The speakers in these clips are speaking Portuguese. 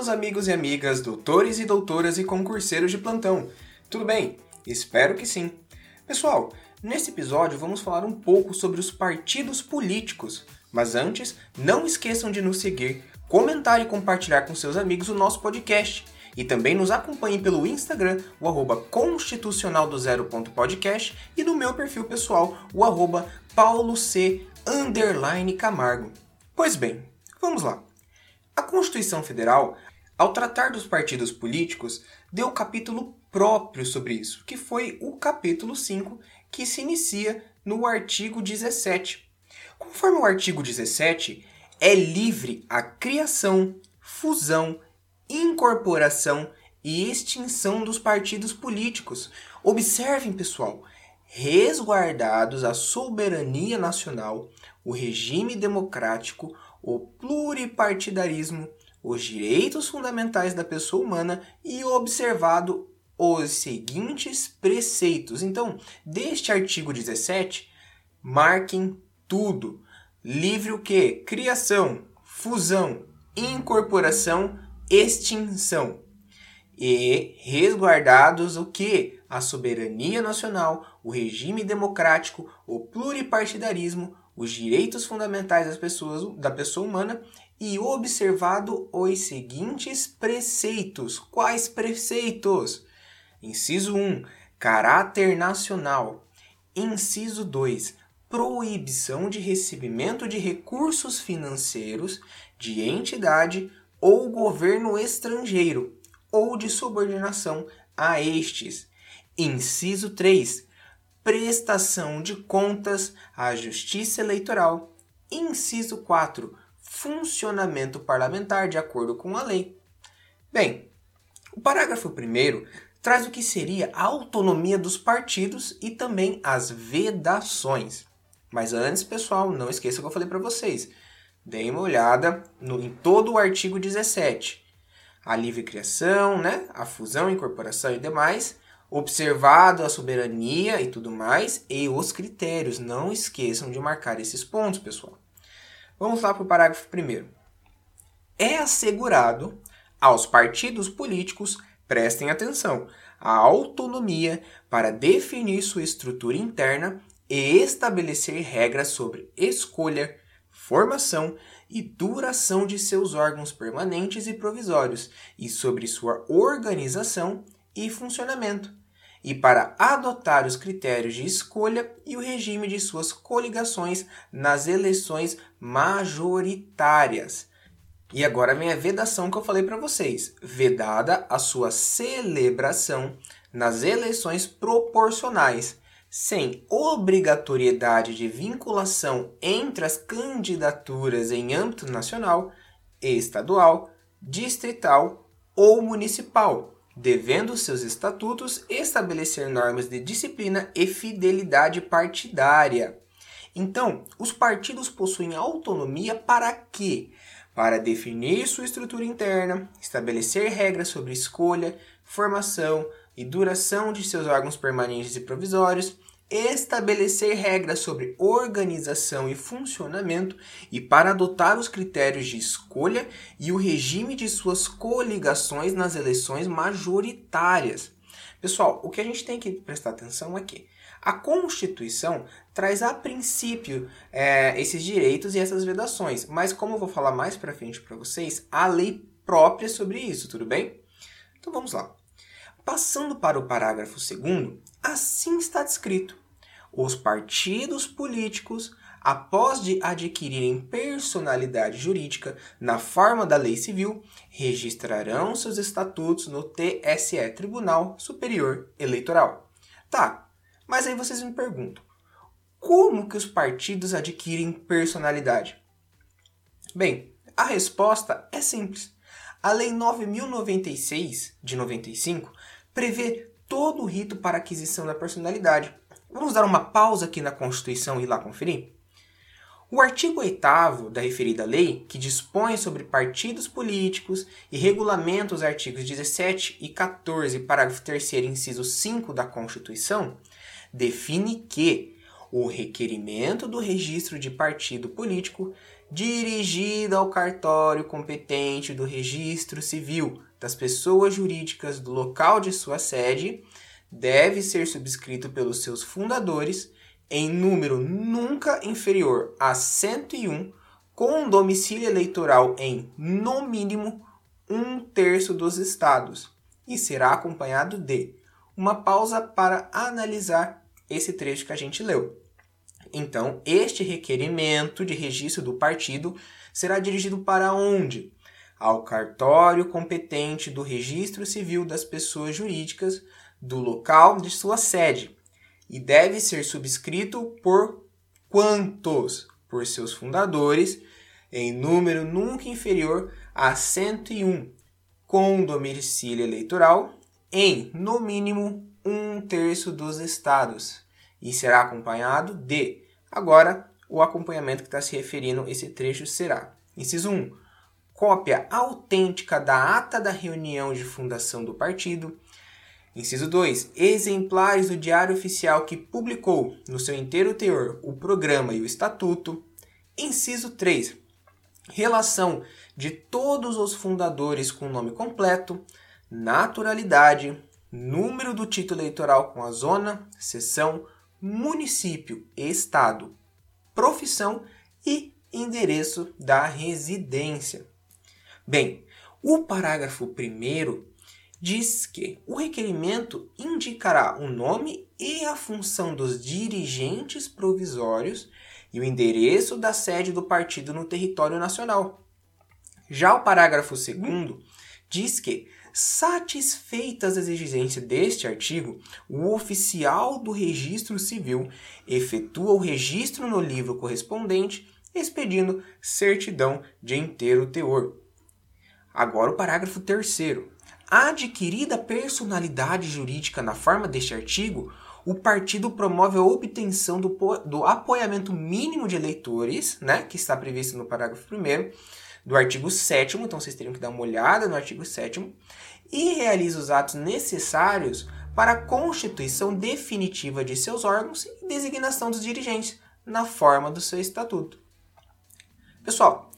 meus amigos e amigas, doutores e doutoras e concurseiros de plantão. Tudo bem? Espero que sim. Pessoal, nesse episódio vamos falar um pouco sobre os partidos políticos. Mas antes, não esqueçam de nos seguir, comentar e compartilhar com seus amigos o nosso podcast. E também nos acompanhem pelo Instagram, o arroba constitucional do e no meu perfil pessoal, o arroba underline camargo. Pois bem, vamos lá. A Constituição Federal, ao tratar dos partidos políticos, deu um capítulo próprio sobre isso, que foi o capítulo 5, que se inicia no artigo 17. Conforme o artigo 17, é livre a criação, fusão, incorporação e extinção dos partidos políticos. Observem, pessoal, resguardados a soberania nacional, o regime democrático, o pluripartidarismo, os direitos fundamentais da pessoa humana e observado os seguintes preceitos. Então, deste artigo 17, marquem tudo. Livre o que? Criação, fusão, incorporação, extinção. E resguardados o que? A soberania nacional, o regime democrático, o pluripartidarismo, os direitos fundamentais das pessoas, da pessoa humana e observado os seguintes preceitos. Quais preceitos? Inciso 1, caráter nacional. Inciso 2, proibição de recebimento de recursos financeiros de entidade ou governo estrangeiro ou de subordinação a estes. Inciso 3, prestação de contas à Justiça Eleitoral. Inciso 4. Funcionamento parlamentar de acordo com a lei. Bem, o parágrafo 1 traz o que seria a autonomia dos partidos e também as vedações. Mas antes, pessoal, não esqueça que eu falei para vocês. Deem uma olhada no, em todo o artigo 17. A livre criação, né? a fusão, incorporação e demais, observado a soberania e tudo mais, e os critérios. Não esqueçam de marcar esses pontos, pessoal. Vamos lá para o parágrafo 1. É assegurado aos partidos políticos, prestem atenção, a autonomia para definir sua estrutura interna e estabelecer regras sobre escolha, formação e duração de seus órgãos permanentes e provisórios e sobre sua organização e funcionamento, e para adotar os critérios de escolha e o regime de suas coligações nas eleições majoritárias. E agora vem a vedação que eu falei para vocês: vedada a sua celebração nas eleições proporcionais, sem obrigatoriedade de vinculação entre as candidaturas em âmbito nacional, estadual, distrital ou municipal devendo seus estatutos estabelecer normas de disciplina e fidelidade partidária. Então, os partidos possuem autonomia para quê? Para definir sua estrutura interna, estabelecer regras sobre escolha, formação e duração de seus órgãos permanentes e provisórios, estabelecer regras sobre organização e funcionamento e para adotar os critérios de escolha e o regime de suas coligações nas eleições majoritárias. Pessoal, o que a gente tem que prestar atenção é que a Constituição traz a princípio é, esses direitos e essas vedações, mas como eu vou falar mais para frente para vocês, a lei própria sobre isso, tudo bem? Então vamos lá. Passando para o parágrafo 2, assim está descrito os partidos políticos, após de adquirirem personalidade jurídica na forma da lei civil, registrarão seus estatutos no TSE, Tribunal Superior Eleitoral. Tá, mas aí vocês me perguntam, como que os partidos adquirem personalidade? Bem, a resposta é simples. A Lei 9096 de 95 prevê todo o rito para aquisição da personalidade, Vamos dar uma pausa aqui na Constituição e lá conferir? O artigo 8 da referida lei, que dispõe sobre partidos políticos e regulamenta os artigos 17 e 14, parágrafo 3, inciso 5 da Constituição, define que o requerimento do registro de partido político dirigido ao cartório competente do registro civil das pessoas jurídicas do local de sua sede deve ser subscrito pelos seus fundadores em número nunca inferior a 101, com domicílio eleitoral em, no mínimo, um terço dos estados, e será acompanhado de uma pausa para analisar esse trecho que a gente leu. Então, este requerimento de registro do partido será dirigido para onde? Ao cartório competente do Registro Civil das Pessoas Jurídicas do local de sua sede e deve ser subscrito por quantos? Por seus fundadores, em número nunca inferior a 101, com domicílio eleitoral em, no mínimo, um terço dos estados e será acompanhado de. Agora, o acompanhamento que está se referindo esse trecho será: inciso 1. Cópia autêntica da ata da reunião de fundação do partido. Inciso 2. Exemplares do Diário Oficial que publicou, no seu inteiro teor, o programa e o estatuto. Inciso 3. Relação de todos os fundadores com nome completo, naturalidade, número do título eleitoral com a zona, seção, município, estado, profissão e endereço da residência. Bem, o parágrafo 1 diz que o requerimento indicará o nome e a função dos dirigentes provisórios e o endereço da sede do partido no território nacional. Já o parágrafo 2 diz que Satisfeitas as exigências deste artigo, o oficial do registro civil efetua o registro no livro correspondente, expedindo certidão de inteiro teor. Agora o parágrafo 3. Adquirida personalidade jurídica na forma deste artigo, o partido promove a obtenção do, do apoiamento mínimo de eleitores, né, que está previsto no parágrafo 1 do artigo 7 então vocês teriam que dar uma olhada no artigo 7 e realiza os atos necessários para a constituição definitiva de seus órgãos e designação dos dirigentes, na forma do seu estatuto. Pessoal,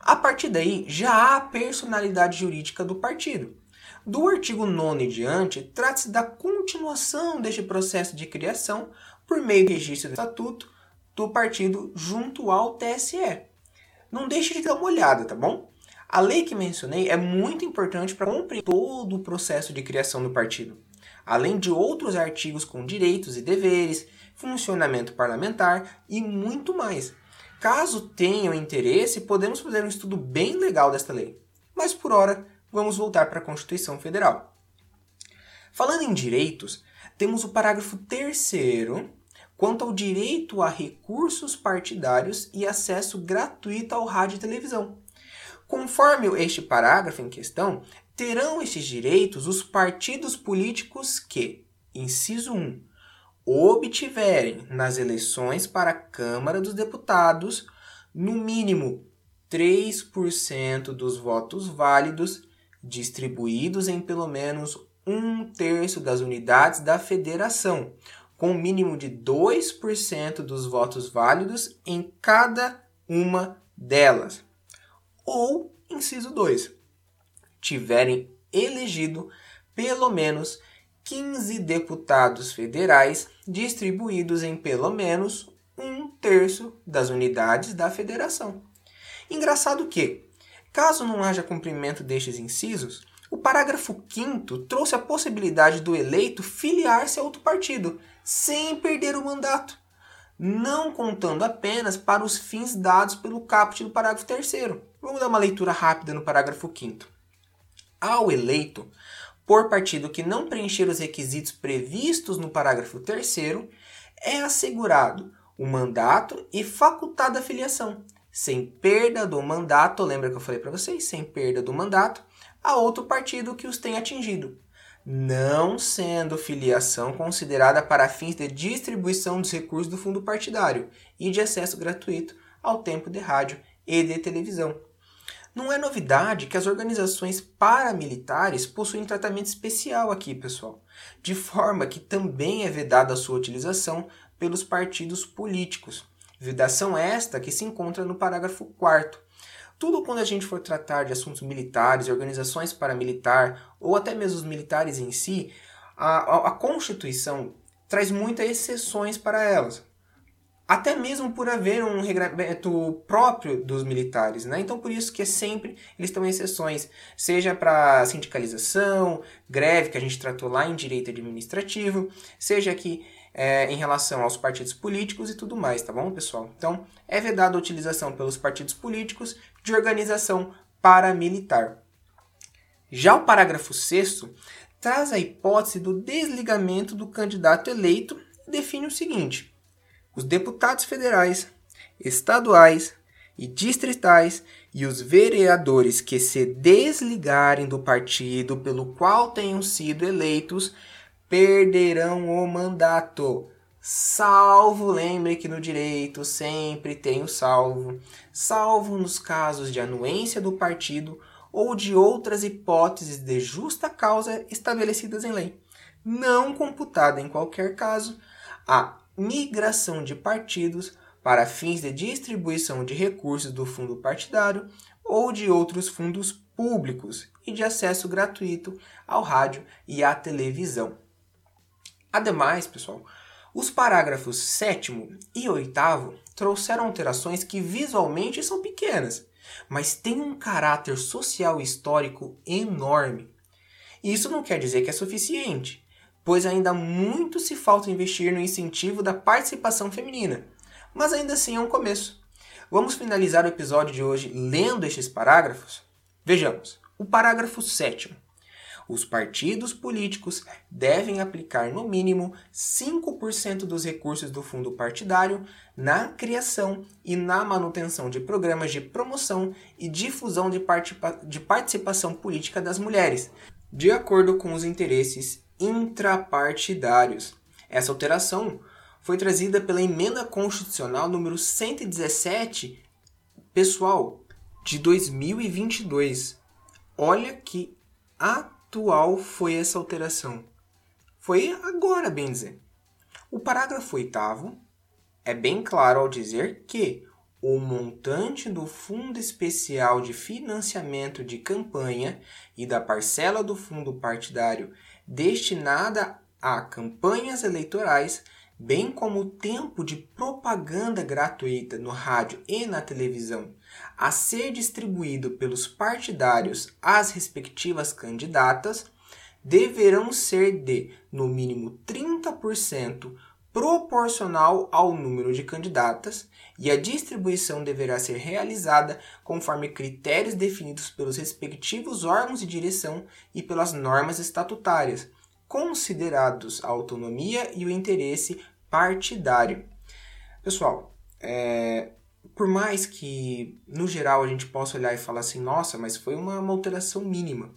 a partir daí já há personalidade jurídica do partido. Do artigo 9 em diante, trata-se da continuação deste processo de criação por meio do registro do estatuto do partido junto ao TSE não deixe de dar uma olhada, tá bom? A lei que mencionei é muito importante para compreender todo o processo de criação do partido, além de outros artigos com direitos e deveres, funcionamento parlamentar e muito mais. Caso tenham interesse, podemos fazer um estudo bem legal desta lei. Mas por hora, vamos voltar para a Constituição Federal. Falando em direitos, temos o parágrafo 3 quanto ao direito a recursos partidários e acesso gratuito ao rádio e televisão. Conforme este parágrafo em questão, terão estes direitos os partidos políticos que, inciso 1, obtiverem nas eleições para a Câmara dos Deputados no mínimo 3% dos votos válidos distribuídos em pelo menos um terço das unidades da federação, com um mínimo de 2% dos votos válidos em cada uma delas. Ou, inciso 2, tiverem elegido pelo menos 15 deputados federais distribuídos em pelo menos um terço das unidades da federação. Engraçado que, caso não haja cumprimento destes incisos, o parágrafo 5 trouxe a possibilidade do eleito filiar-se a outro partido, sem perder o mandato, não contando apenas para os fins dados pelo caput do parágrafo 3. Vamos dar uma leitura rápida no parágrafo 5. Ao eleito, por partido que não preencher os requisitos previstos no parágrafo 3, é assegurado o mandato e facultada a filiação, sem perda do mandato, lembra que eu falei para vocês, sem perda do mandato, a outro partido que os tenha atingido, não sendo filiação considerada para fins de distribuição dos recursos do fundo partidário e de acesso gratuito ao tempo de rádio e de televisão. Não é novidade que as organizações paramilitares possuem tratamento especial aqui, pessoal, de forma que também é vedada a sua utilização pelos partidos políticos. Vedação esta que se encontra no parágrafo 4 tudo quando a gente for tratar de assuntos militares, organizações paramilitar ou até mesmo os militares em si, a, a, Constituição traz muitas exceções para elas. Até mesmo por haver um regramento próprio dos militares, né? Então por isso que é sempre eles têm exceções, seja para sindicalização, greve que a gente tratou lá em direito administrativo, seja que é, em relação aos partidos políticos e tudo mais, tá bom, pessoal? Então, é vedada a utilização pelos partidos políticos de organização paramilitar. Já o parágrafo 6 traz a hipótese do desligamento do candidato eleito e define o seguinte: os deputados federais, estaduais e distritais e os vereadores que se desligarem do partido pelo qual tenham sido eleitos perderão o mandato. Salvo, lembre que no direito sempre tem o salvo, salvo nos casos de anuência do partido ou de outras hipóteses de justa causa estabelecidas em lei, não computada em qualquer caso a migração de partidos para fins de distribuição de recursos do fundo partidário ou de outros fundos públicos e de acesso gratuito ao rádio e à televisão. Ademais, pessoal, os parágrafos 7 e 8 trouxeram alterações que visualmente são pequenas, mas têm um caráter social e histórico enorme. Isso não quer dizer que é suficiente, pois ainda muito se falta investir no incentivo da participação feminina, mas ainda assim é um começo. Vamos finalizar o episódio de hoje lendo estes parágrafos? Vejamos. O parágrafo 7 os partidos políticos devem aplicar no mínimo 5% dos recursos do fundo partidário na criação e na manutenção de programas de promoção e difusão de, participa de participação política das mulheres, de acordo com os interesses intrapartidários. Essa alteração foi trazida pela emenda constitucional número 117, pessoal, de 2022. Olha que a atual foi essa alteração? Foi agora, bem dizer. O parágrafo oitavo é bem claro ao dizer que o montante do Fundo Especial de Financiamento de Campanha e da parcela do fundo partidário destinada a campanhas eleitorais, bem como o tempo de propaganda gratuita no rádio e na televisão a ser distribuído pelos partidários às respectivas candidatas deverão ser de, no mínimo, 30% proporcional ao número de candidatas e a distribuição deverá ser realizada conforme critérios definidos pelos respectivos órgãos de direção e pelas normas estatutárias, considerados a autonomia e o interesse partidário. Pessoal, é, por mais que, no geral, a gente possa olhar e falar assim, nossa, mas foi uma, uma alteração mínima.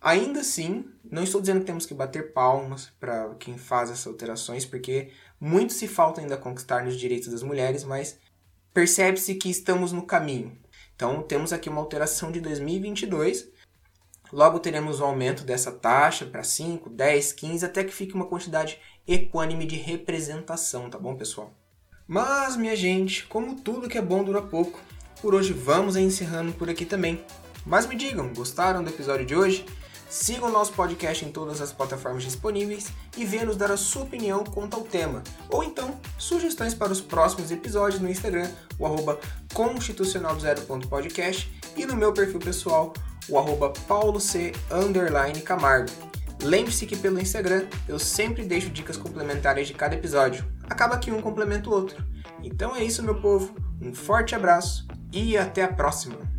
Ainda assim, não estou dizendo que temos que bater palmas para quem faz essas alterações, porque muito se falta ainda conquistar nos direitos das mulheres, mas percebe-se que estamos no caminho. Então, temos aqui uma alteração de 2022. Logo teremos um aumento dessa taxa para 5, 10, 15, até que fique uma quantidade equânime de representação, tá bom, pessoal? Mas, minha gente, como tudo que é bom dura pouco, por hoje vamos encerrando por aqui também. Mas me digam, gostaram do episódio de hoje? Sigam o nosso podcast em todas as plataformas disponíveis e venham nos dar a sua opinião quanto ao tema. Ou então, sugestões para os próximos episódios no Instagram, o arroba constitucional0.podcast e no meu perfil pessoal, o arroba Camargo. Lembre-se que pelo Instagram eu sempre deixo dicas complementares de cada episódio acaba que um complementa o outro. Então é isso, meu povo. Um forte abraço e até a próxima!